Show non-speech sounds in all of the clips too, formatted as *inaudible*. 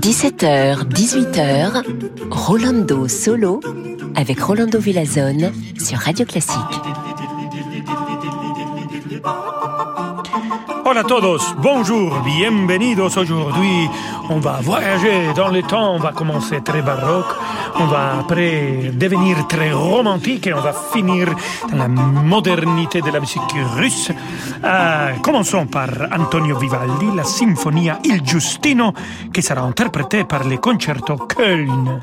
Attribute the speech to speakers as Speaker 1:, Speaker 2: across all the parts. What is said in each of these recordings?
Speaker 1: 17h, 18h, Rolando Solo avec Rolando Villazone sur Radio Classique.
Speaker 2: Hola a todos, bonjour, bienvenidos aujourd'hui. On va voyager dans le temps, on va commencer très baroque, on va après devenir très romantique et on va finir dans la modernité de la musique russe. Euh, commençons par Antonio Vivaldi, la Sinfonia Il Giustino, qui sera interprétée par les concerto Köln.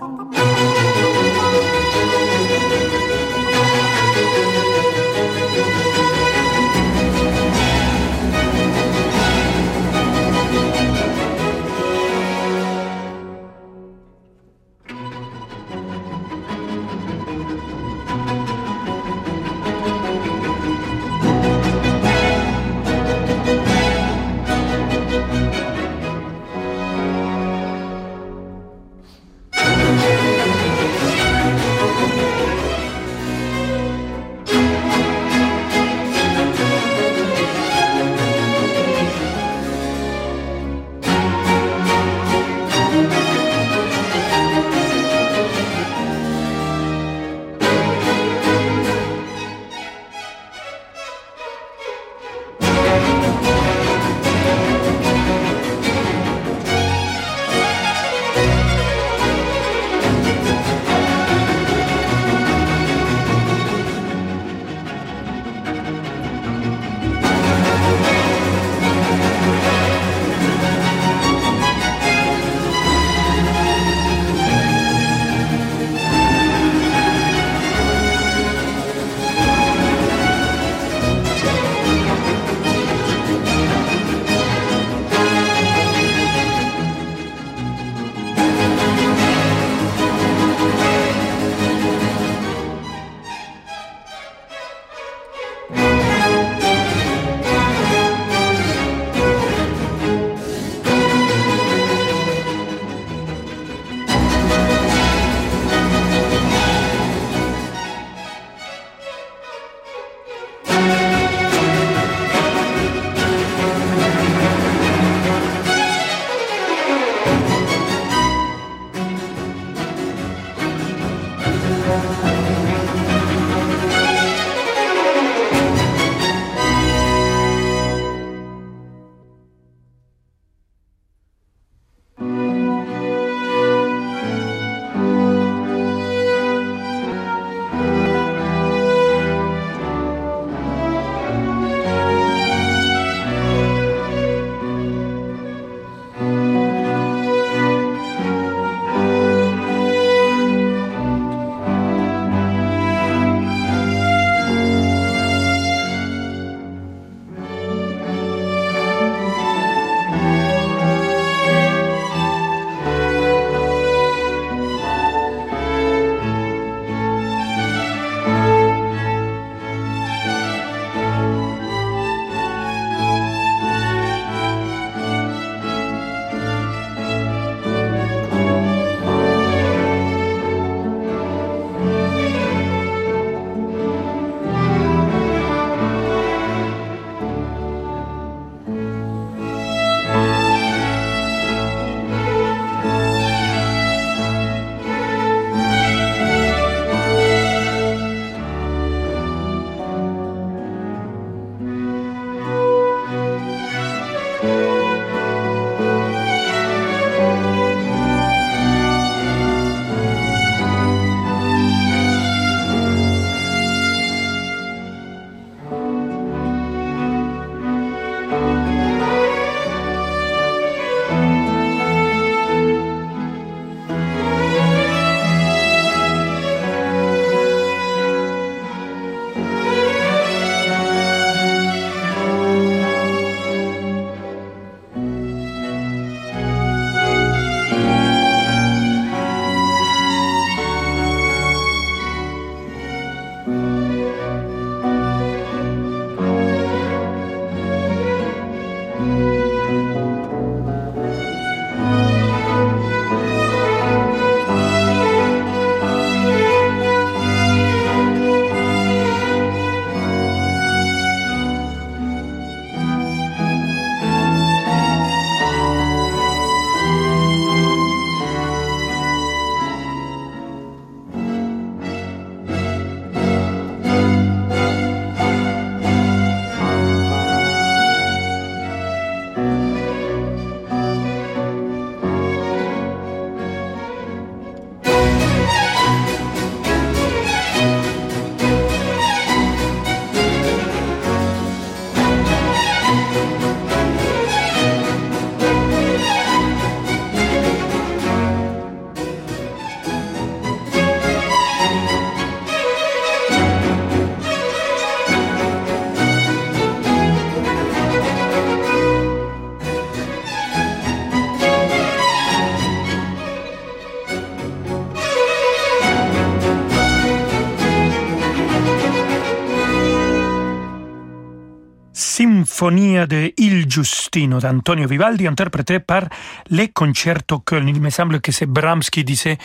Speaker 2: Sinfonia de Il Giustino d'Antonio Vivaldi, interprétée par les Concerto Köln. Il me semble que c'est Brahms qui disait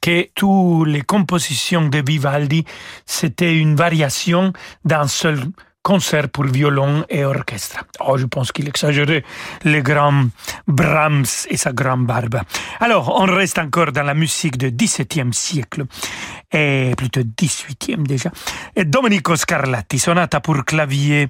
Speaker 2: que toutes les compositions de Vivaldi, c'était une variation d'un seul concert pour violon et orchestre. Oh, je pense qu'il exagérait le grand Brahms et sa grande barbe. Alors, on reste encore dans la musique du XVIIe siècle, et plutôt XVIIIe déjà. Et Domenico Scarlatti, sonata pour clavier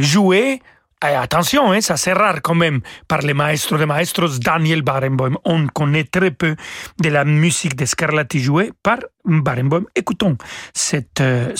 Speaker 2: joué et attention, hein, ça c'est rare quand même par les maestros de maestros Daniel Barenboim. On connaît très peu de la musique de Scarlatti jouée par Barenboim. Écoutons cette euh,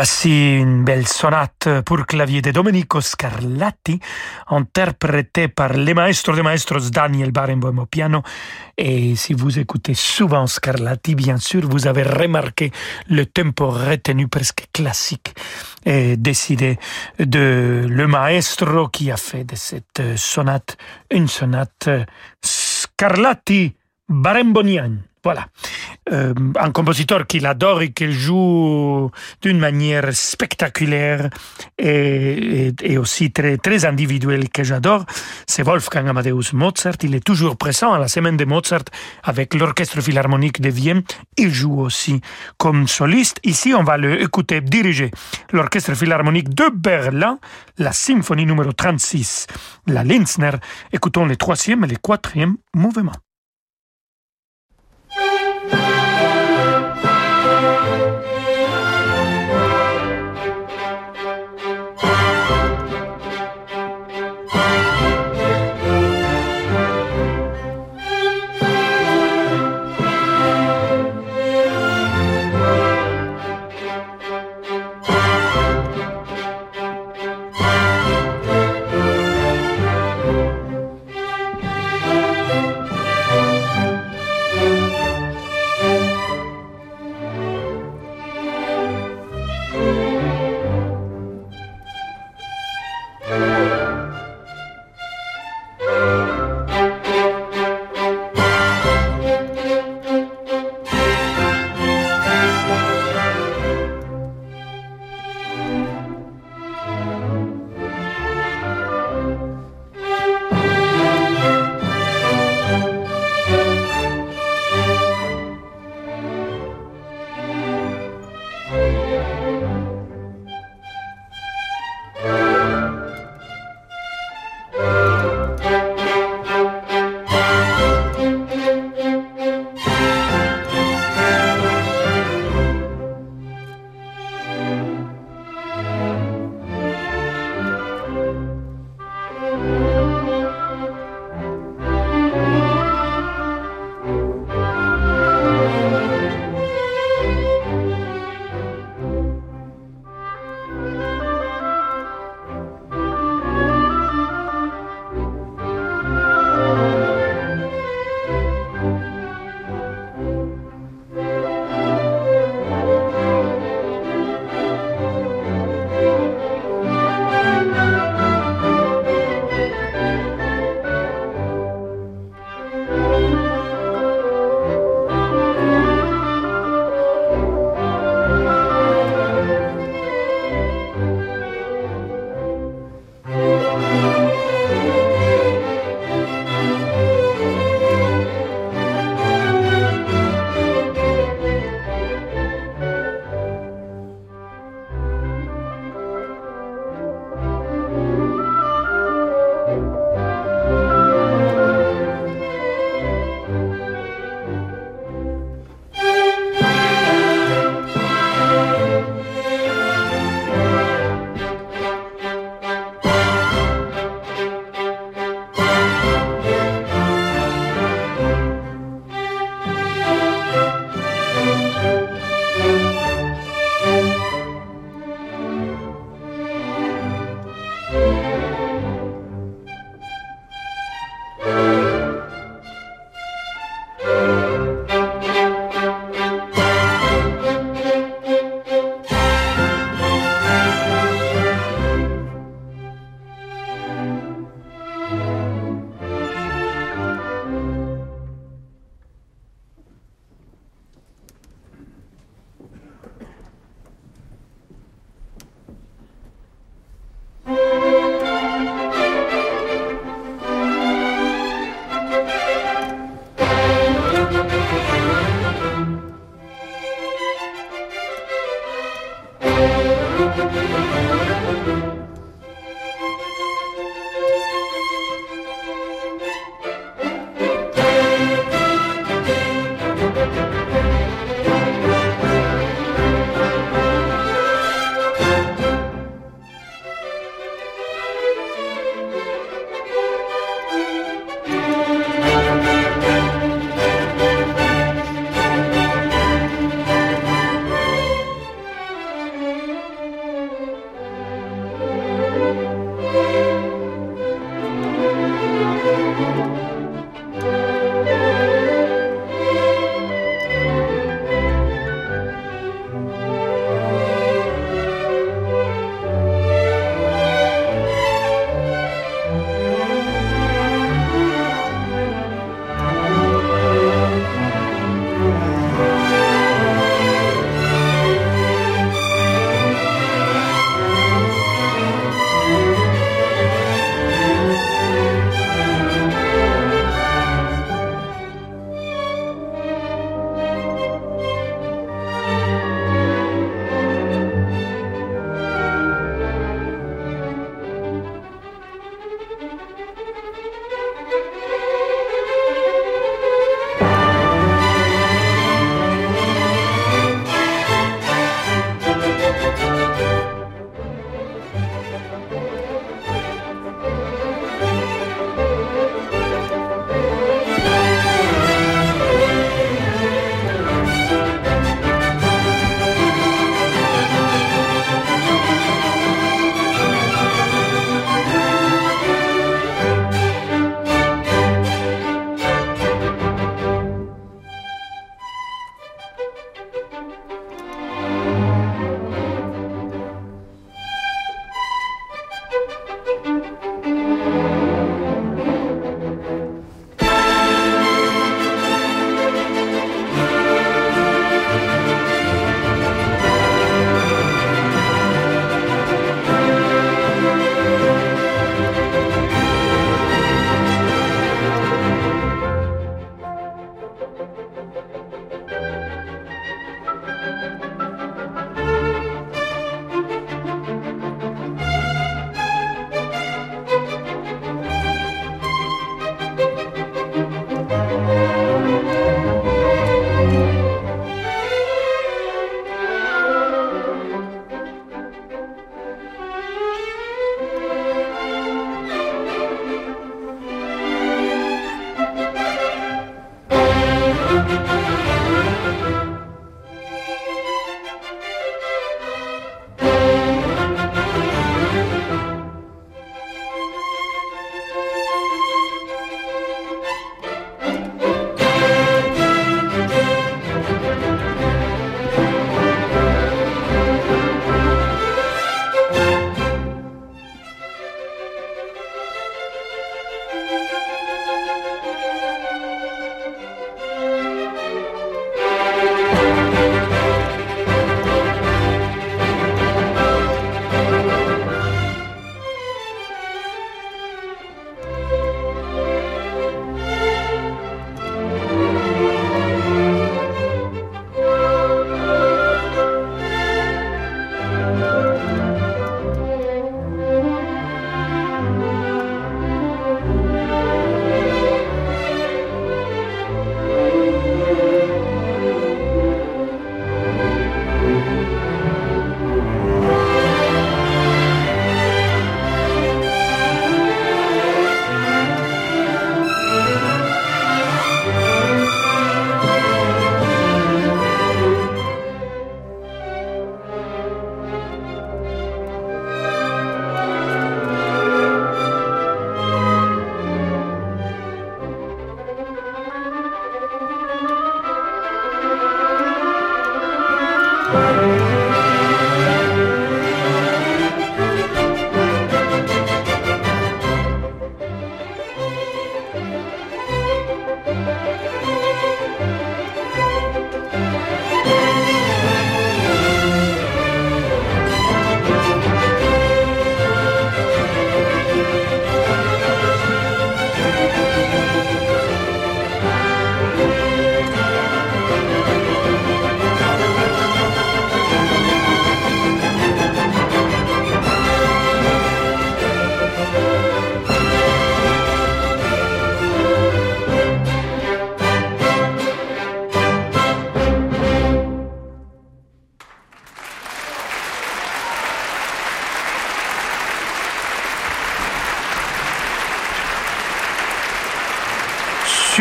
Speaker 2: Voici une belle sonate pour clavier de Domenico Scarlatti, interprétée par les maestros de maestros Daniel Barenboim piano. Et si vous écoutez souvent Scarlatti, bien sûr, vous avez remarqué le tempo retenu presque classique et décidé de le maestro qui a fait de cette sonate une sonate Scarlatti Barembonian. Voilà. Euh, un compositeur qu'il adore et qu'il joue d'une manière spectaculaire et, aussi très, très individuelle que j'adore, c'est Wolfgang Amadeus Mozart. Il est toujours présent à la semaine de Mozart avec l'Orchestre Philharmonique de Vienne. Il joue aussi comme soliste. Ici, on va le écouter diriger l'Orchestre Philharmonique de Berlin, la symphonie numéro 36, la Linzner. Écoutons les troisième et les quatrième mouvements.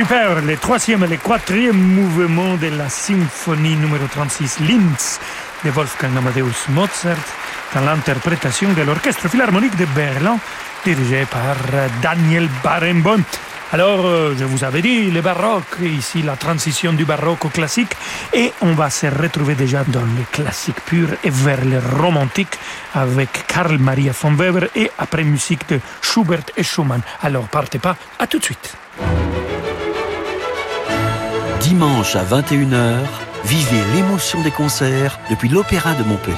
Speaker 2: Super, le troisième et le quatrième mouvement de la symphonie numéro 36 Linz de Wolfgang Amadeus Mozart dans l'interprétation de l'Orchestre Philharmonique de Berlin dirigé par Daniel Barenboim. Alors, euh, je vous avais dit, le baroque, ici la transition du baroque au classique, et on va se retrouver déjà dans le classique pur et vers le romantique avec Karl Maria von Weber et après musique de Schubert et Schumann. Alors, partez pas, à tout de suite.
Speaker 3: Dimanche à 21h, vivez l'émotion des concerts depuis l'Opéra de Montpellier.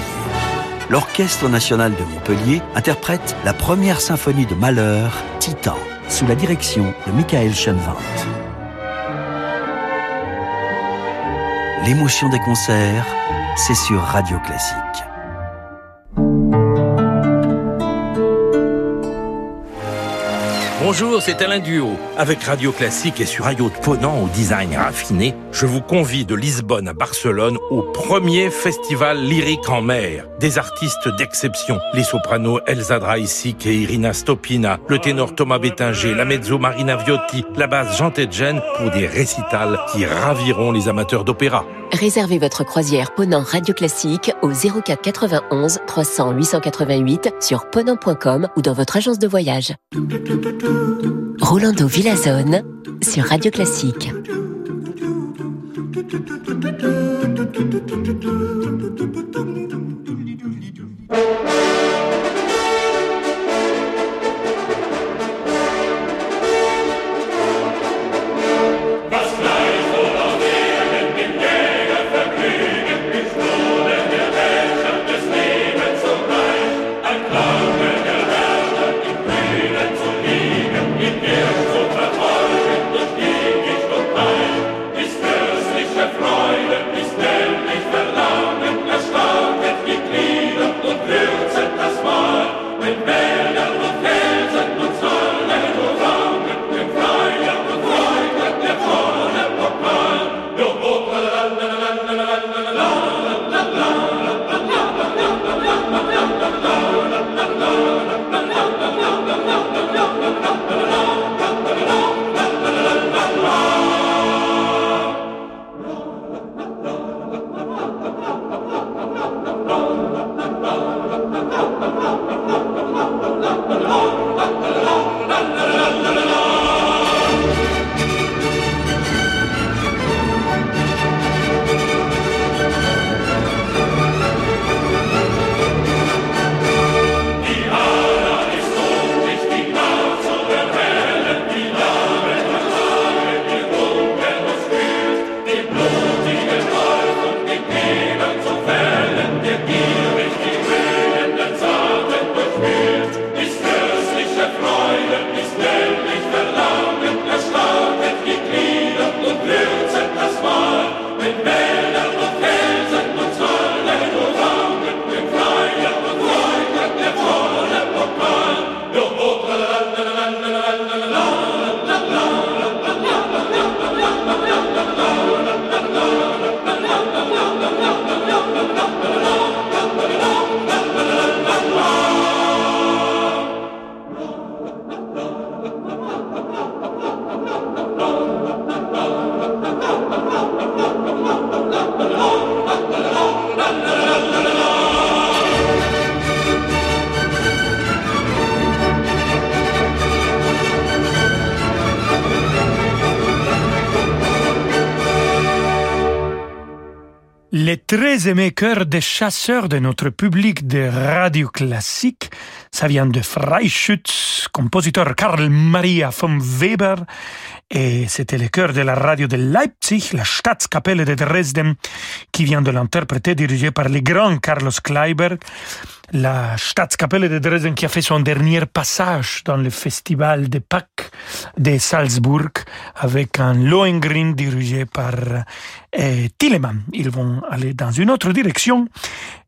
Speaker 3: L'Orchestre national de Montpellier interprète la première symphonie de Malheur, Titan sous la direction de Michael Schoenwandt. L'émotion des concerts, c'est sur Radio Classique.
Speaker 4: Bonjour, c'est Alain Duo. Avec Radio Classique et sur un yacht ponant au design raffiné, je vous convie de Lisbonne à Barcelone au premier festival lyrique en mer. Des artistes d'exception, les sopranos Elsa Draisic et Irina Stopina, le ténor Thomas Bettinger, la mezzo Marina Viotti, la basse Jean Tedjen pour des récitals qui raviront les amateurs d'opéra.
Speaker 1: Réservez votre croisière Ponant Radio Classique au 04 91 300 888 sur ponant.com ou dans votre agence de voyage. Rolando Villazone sur Radio Classique.
Speaker 2: Très aimé cœur des chasseurs de notre public de radio classique. Ça vient de Freischütz, compositeur Karl Maria von Weber. Et c'était le chœur de la radio de Leipzig, la Staatskapelle de Dresden, qui vient de l'interpréter, dirigé par le grand Carlos Kleiber la Staatskapelle de Dresden qui a fait son dernier passage dans le festival de Pâques de Salzbourg avec un Lohengrin dirigé par euh, Tillemann. Ils vont aller dans une autre direction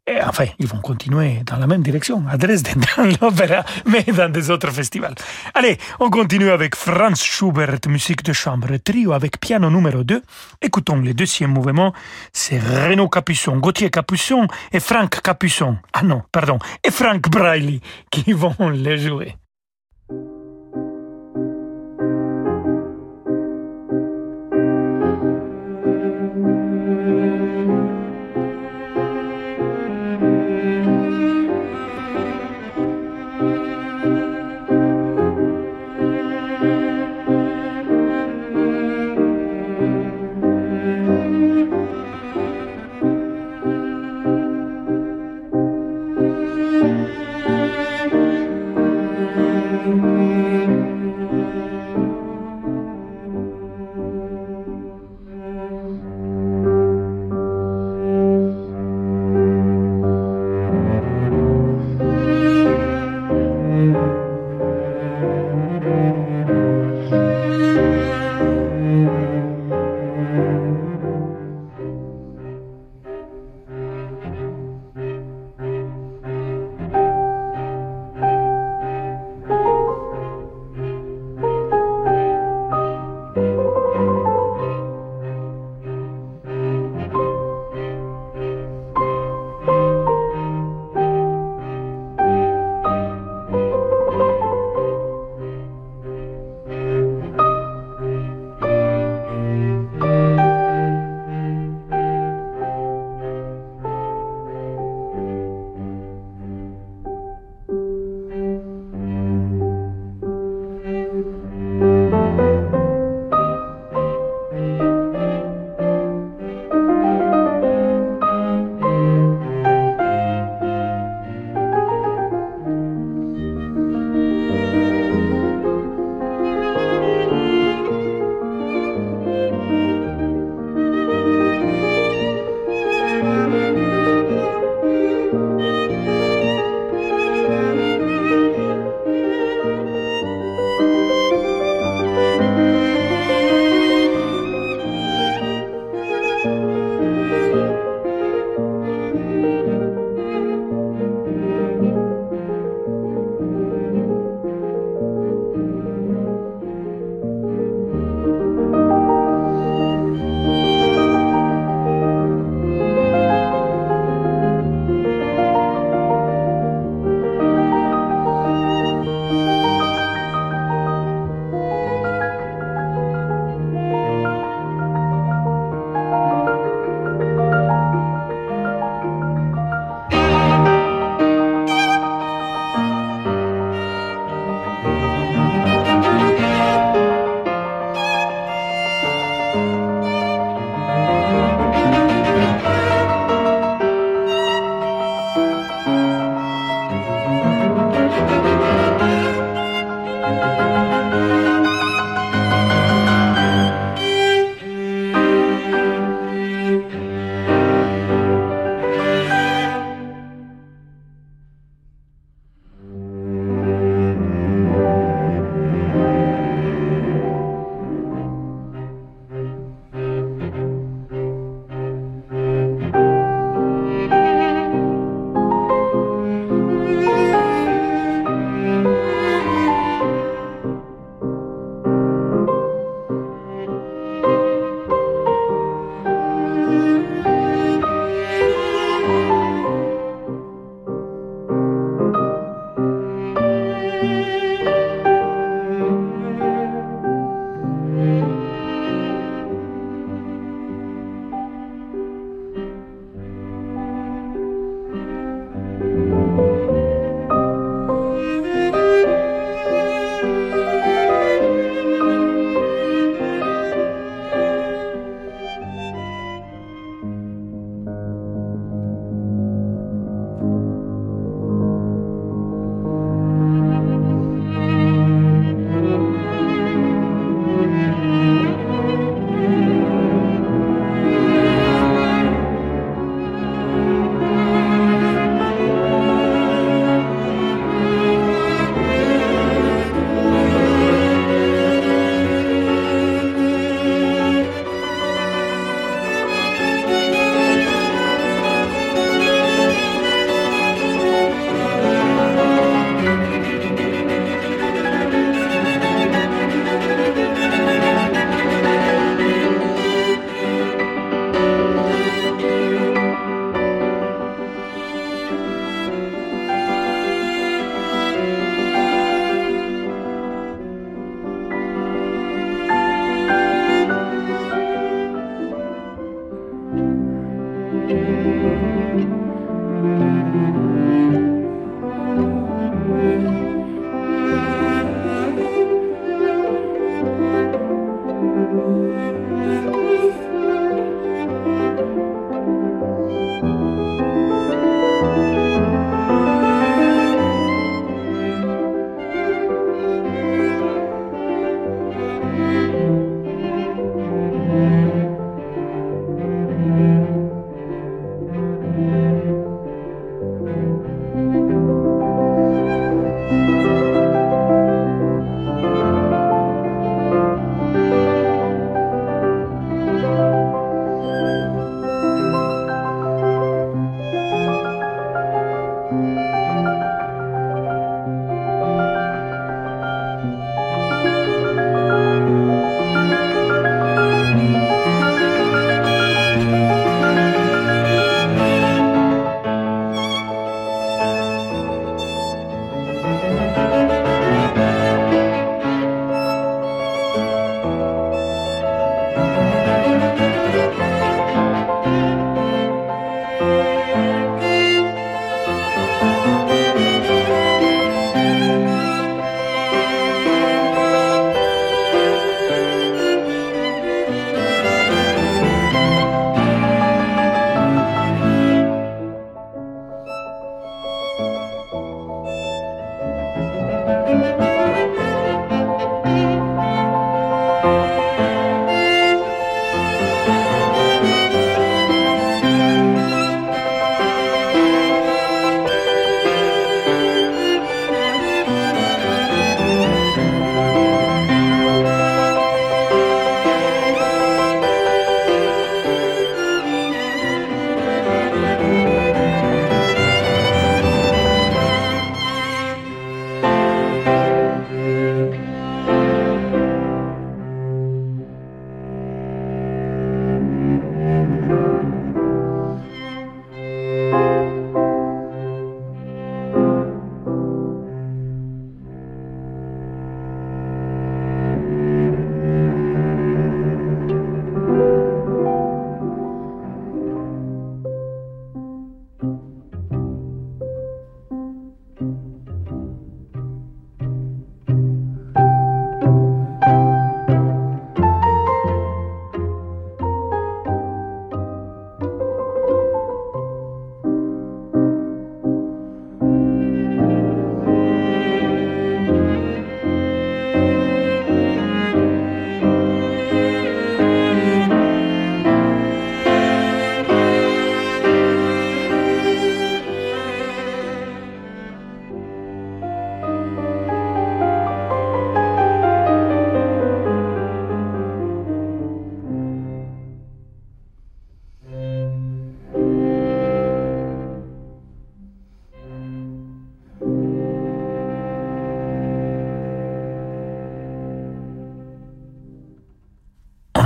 Speaker 2: et enfin, ils vont continuer dans la même direction, à Dresden, dans l'opéra, mais dans des autres festivals. Allez, on continue avec Franz Schubert, musique de chambre, trio avec piano numéro 2. Écoutons le deuxième mouvement, c'est Renaud Capuçon, Gauthier Capuçon et Franck Capuçon. Ah non, pardon, et Frank Braille qui *laughs* vont les jouer.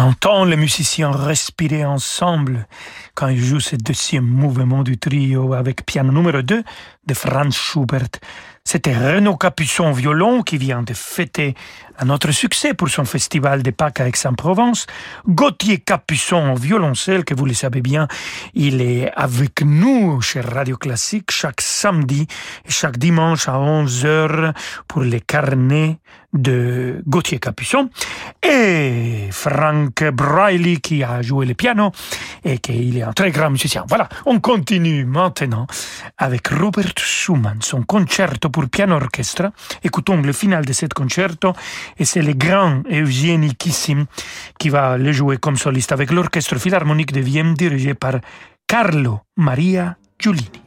Speaker 2: Entend les musiciens respirer ensemble quand ils jouent ce deuxième mouvement du trio avec piano numéro 2 de Franz Schubert. C'était Renaud Capuçon violon qui vient de fêter un autre succès pour son festival de Pâques à Aix-en-Provence. Gauthier Capuçon violoncelle, que vous le savez bien, il est avec nous chez Radio Classique chaque samedi et chaque dimanche à 11h pour les carnets de Gauthier Capuçon. Et Frank Briley qui a joué le piano et qui est un très grand musicien. Voilà, on continue maintenant avec Robert Schumann, son concerto pour piano orchestre. Écoutons le final de ce concerto et c'est le grand Eugénie Kissim qui va le jouer comme soliste avec l'orchestre philharmonique de Vienne dirigé par Carlo Maria Giulini.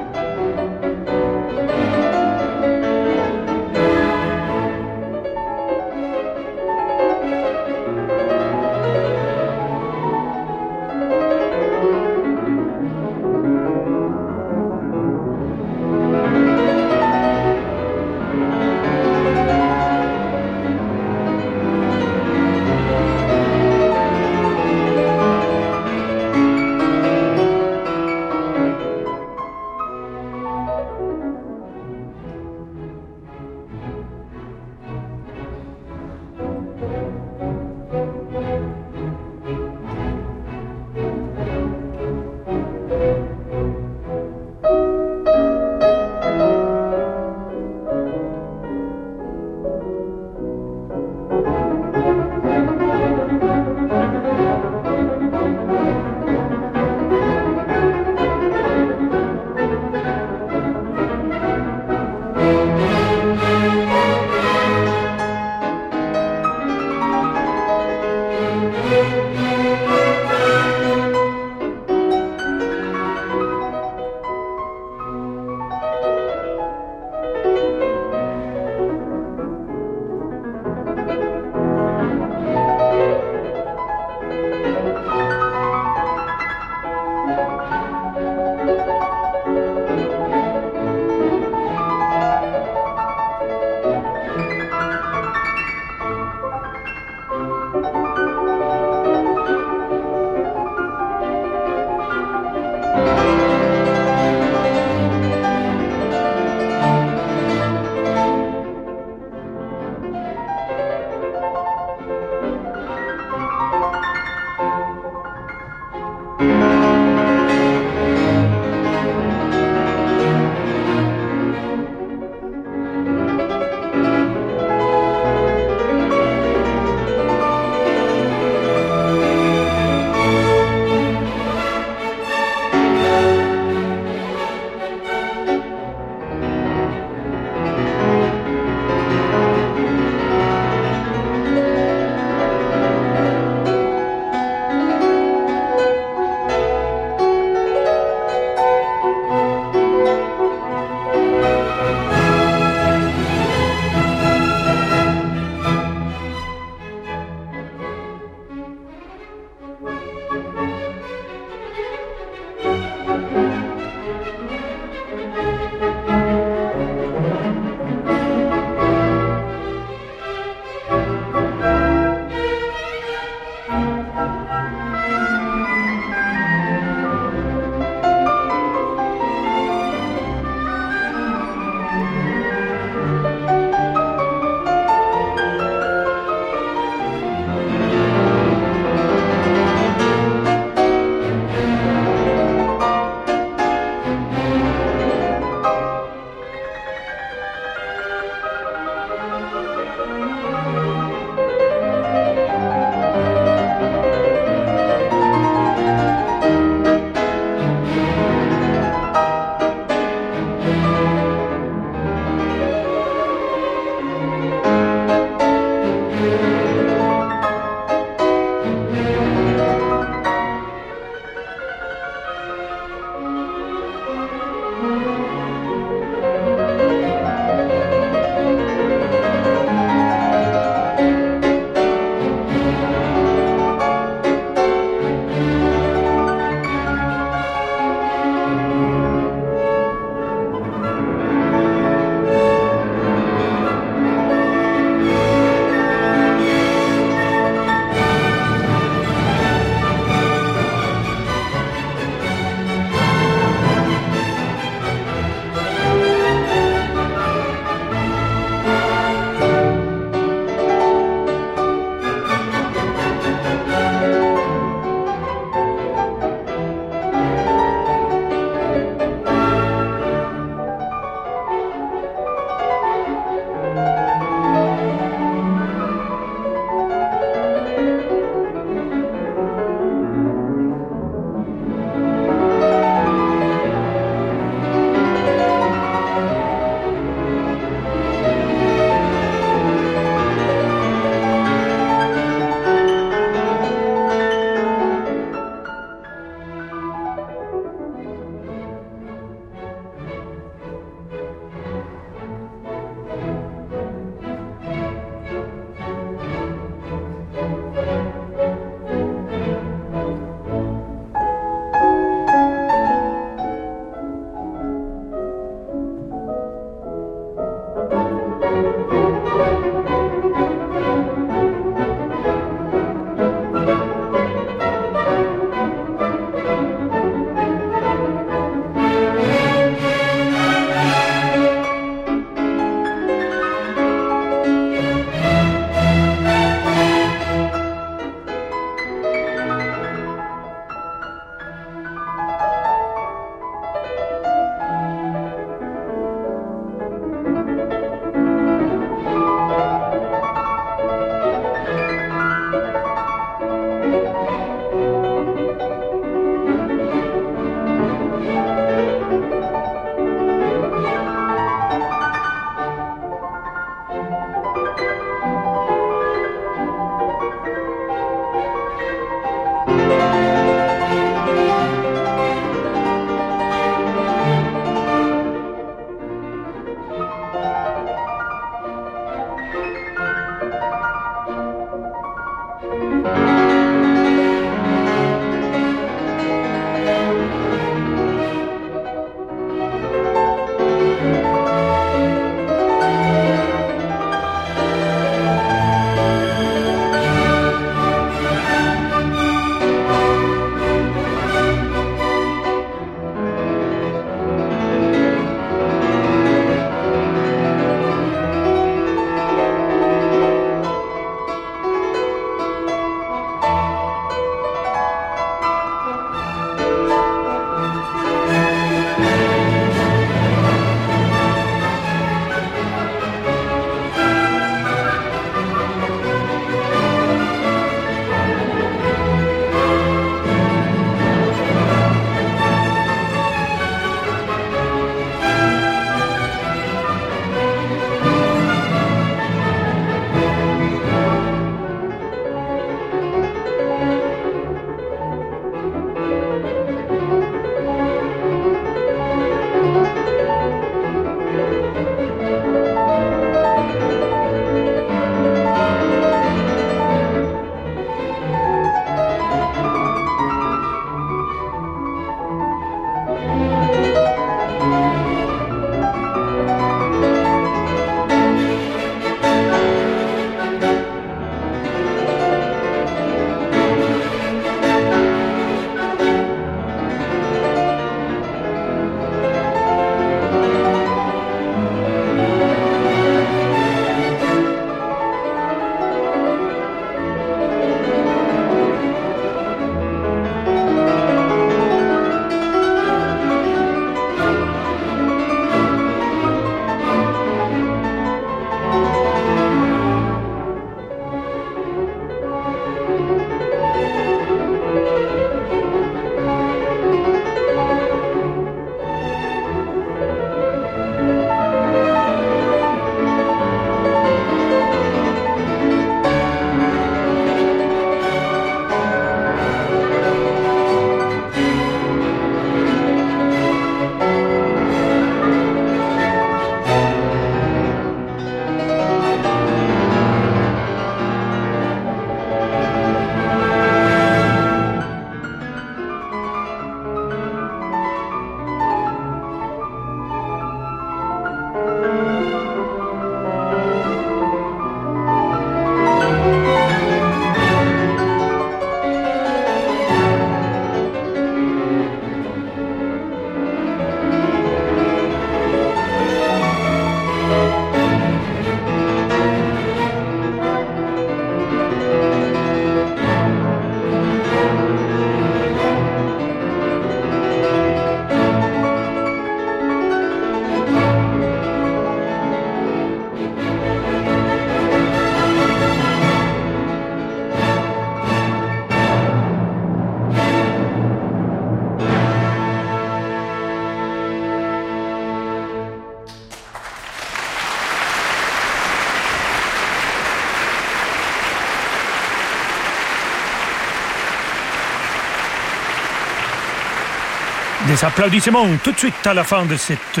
Speaker 2: Applaudissements tout de suite à la fin de cette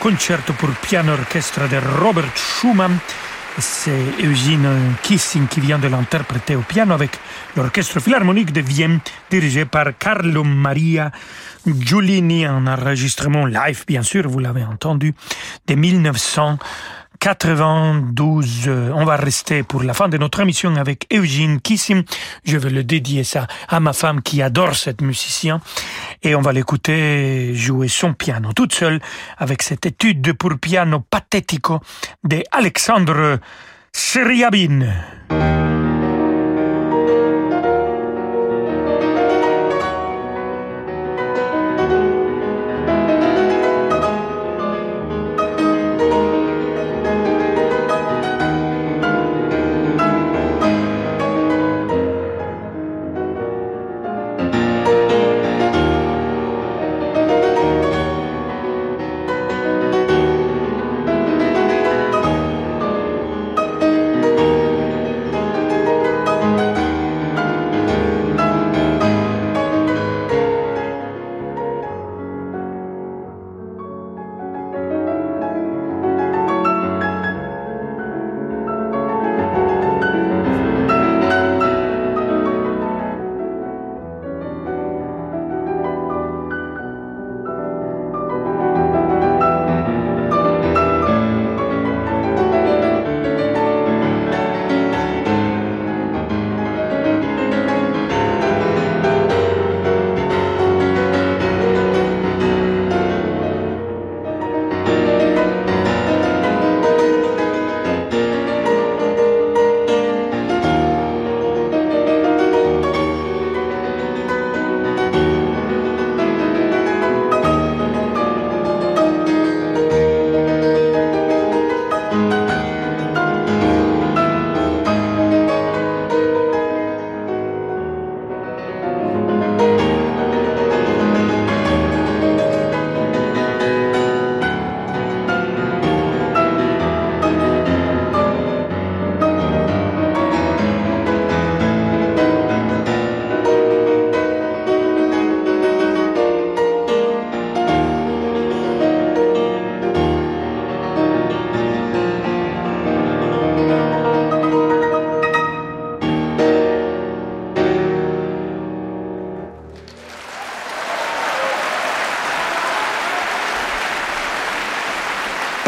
Speaker 2: concerto pour piano orchestre de Robert Schumann. C'est Eugene Kissing qui vient de l'interpréter au piano avec l'Orchestre Philharmonique de Vienne dirigé par Carlo Maria Giulini, un enregistrement live bien sûr, vous l'avez entendu, de 1900. 92. On va rester pour la fin de notre émission avec Eugene Kissim. Je vais le dédier ça à ma femme qui adore cette musicien. Et on va l'écouter jouer son piano toute seule avec cette étude pour piano pathético de Alexandre Sriabin.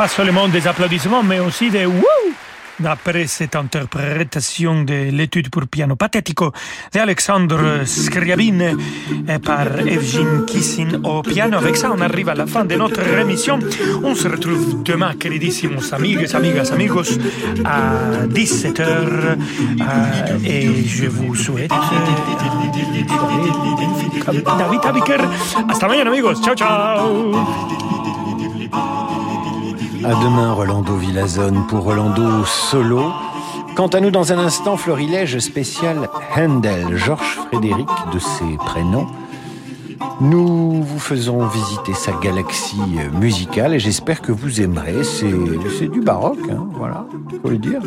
Speaker 2: Pas seulement des applaudissements, mais aussi des wouh D'après cette interprétation de l'étude pour piano pathético d'Alexandre Scriabin et par Evgene Kissin au piano. Avec ça, on arrive à la fin de notre émission. On se retrouve demain, queridissimos amigos, amigas, amigos, à 17h. et je vous souhaite David Abiker. Hasta mañana, amigos. Ciao, ciao.
Speaker 5: À demain, Rolando Villazone pour Rolando Solo. Quant à nous, dans un instant, florilège spécial Handel, Georges Frédéric de ses prénoms. Nous vous faisons visiter sa galaxie musicale et j'espère que vous aimerez. C'est du baroque, hein, voilà, faut le dire.